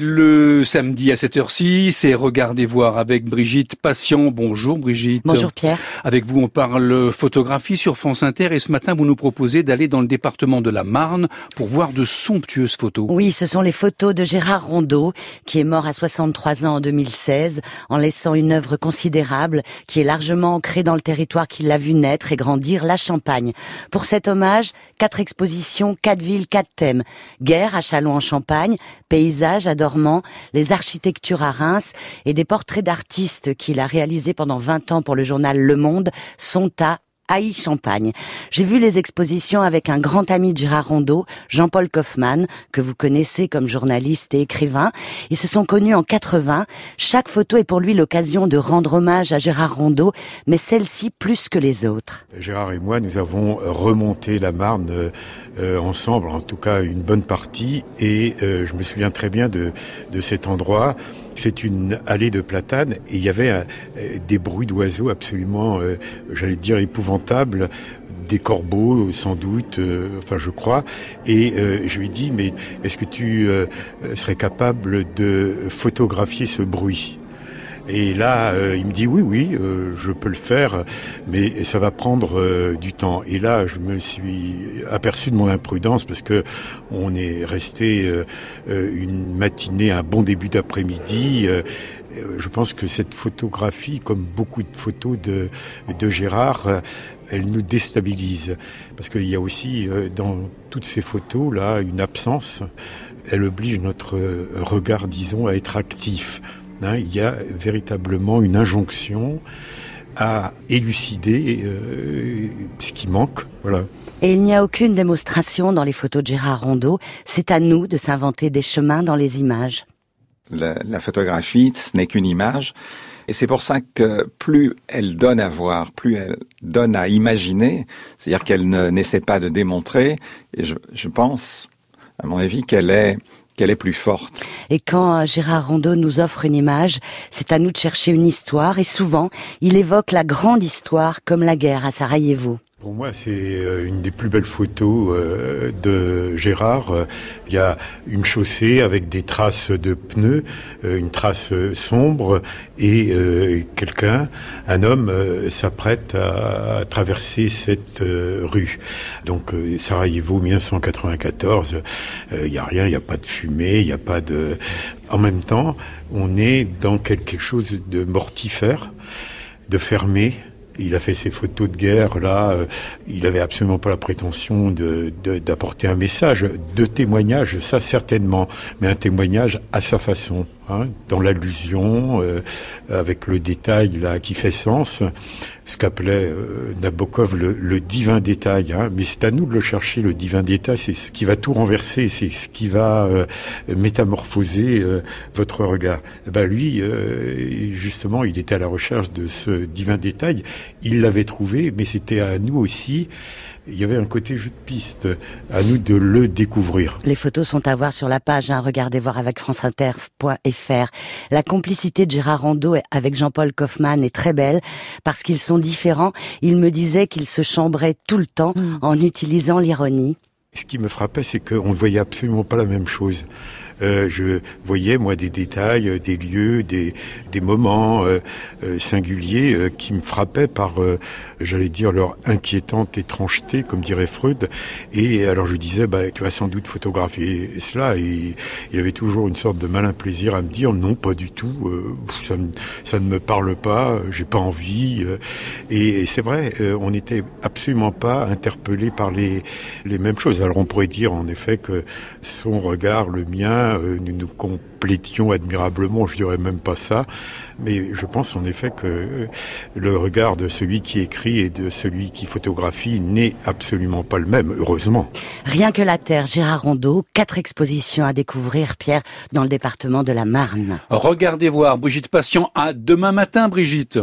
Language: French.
Le samedi à cette heure-ci, c'est Regardez voir avec Brigitte Patient. Bonjour Brigitte. Bonjour Pierre. Avec vous, on parle photographie sur France Inter et ce matin, vous nous proposez d'aller dans le département de la Marne pour voir de somptueuses photos. Oui, ce sont les photos de Gérard Rondeau, qui est mort à 63 ans en 2016, en laissant une œuvre considérable qui est largement ancrée dans le territoire qui l'a vu naître et grandir, la Champagne. Pour cet hommage, quatre expositions, quatre villes, quatre thèmes. Guerre à Châlons en Champagne, paysage à les architectures à Reims et des portraits d'artistes qu'il a réalisés pendant 20 ans pour le journal Le Monde sont à Haï Champagne. J'ai vu les expositions avec un grand ami de Gérard Rondeau, Jean-Paul Kaufmann, que vous connaissez comme journaliste et écrivain. Ils se sont connus en 80. Chaque photo est pour lui l'occasion de rendre hommage à Gérard Rondeau, mais celle-ci plus que les autres. Gérard et moi, nous avons remonté la Marne euh, ensemble, en tout cas une bonne partie, et euh, je me souviens très bien de, de cet endroit. C'est une allée de platanes et il y avait euh, des bruits d'oiseaux absolument, j'allais dire, épouvantables des corbeaux sans doute, enfin je crois, et je lui dis mais est-ce que tu serais capable de photographier ce bruit? Et là, euh, il me dit oui, oui, euh, je peux le faire, mais ça va prendre euh, du temps. Et là, je me suis aperçu de mon imprudence parce que on est resté une matinée, un bon début d'après-midi. Je pense que cette photographie, comme beaucoup de photos de, Gérard, elle nous déstabilise parce qu'il y a aussi dans toutes ces photos là une absence. Elle oblige notre regard, disons, à être actif. Hein, il y a véritablement une injonction à élucider euh, ce qui manque. Voilà. Et il n'y a aucune démonstration dans les photos de Gérard Rondeau. C'est à nous de s'inventer des chemins dans les images. La, la photographie, ce n'est qu'une image. Et c'est pour ça que plus elle donne à voir, plus elle donne à imaginer, c'est-à-dire qu'elle n'essaie pas de démontrer, et je, je pense, à mon avis, qu'elle est qu'elle est plus forte. Et quand euh, Gérard Rondeau nous offre une image, c'est à nous de chercher une histoire et souvent, il évoque la grande histoire comme la guerre à Sarajevo. Pour moi, c'est euh, une des plus belles photos euh, de Gérard. Il y a une chaussée avec des traces de pneus, euh, une trace sombre, et quelqu'un, un homme, s'apprête à traverser cette rue. Donc, Sarajevo, 1994, il n'y a rien, il n'y a pas de fumée, il n'y a pas de... En même temps, on est dans quelque chose de mortifère, de fermé, il a fait ses photos de guerre là. Euh, il avait absolument pas la prétention de, d'apporter un message, de témoignage, ça certainement, mais un témoignage à sa façon, hein, dans l'allusion, euh, avec le détail là qui fait sens ce qu'appelait euh, Nabokov le, divin détail. Hein. Mais c'est à nous de le chercher, le divin détail. C'est ce qui va tout renverser, c'est ce qui va euh, métamorphoser euh, votre regard. Eh ben lui, justement, il était à la recherche de ce divin détail. Il l'avait trouvé, mais c'était à nous aussi il y avait un côté jeu de piste. À nous de le découvrir. Les photos sont à voir sur la page. Hein, regardez voir avec franceinter.fr. La complicité de Gérard Rondeau avec Jean-Paul Kaufmann est très belle parce qu'ils sont différents. Il me disait qu'ils se chambraient tout le temps hmm. en utilisant l'ironie. Ce qui me frappait, c'est qu'on ne voyait absolument pas la même chose. Euh, je voyais moi des détails, euh, des lieux, des, des moments euh, singuliers qui me frappaient par, j'allais dire, leur inquiétante étrangeté, comme dirait Freud. Et alors je disais, bah, tu vas sans doute photographier cela. Et il avait toujours une sorte de malin plaisir à me dire, non, pas du tout, ça, ça, ne me parle pas, j'ai pas envie. et, c'est vrai, on n'était absolument pas interpellé par les, les mêmes choses. Alors on pourrait dire en effet que son regard, le mien, euh, nous nous complétions admirablement, je dirais même pas ça, mais je pense en effet que le regard de celui qui écrit et de celui qui photographie n'est absolument pas le même, heureusement. Rien que la Terre, Gérard Rondeau, quatre expositions à découvrir, Pierre, dans le département de la Marne. Regardez voir Brigitte Patient à demain matin, Brigitte.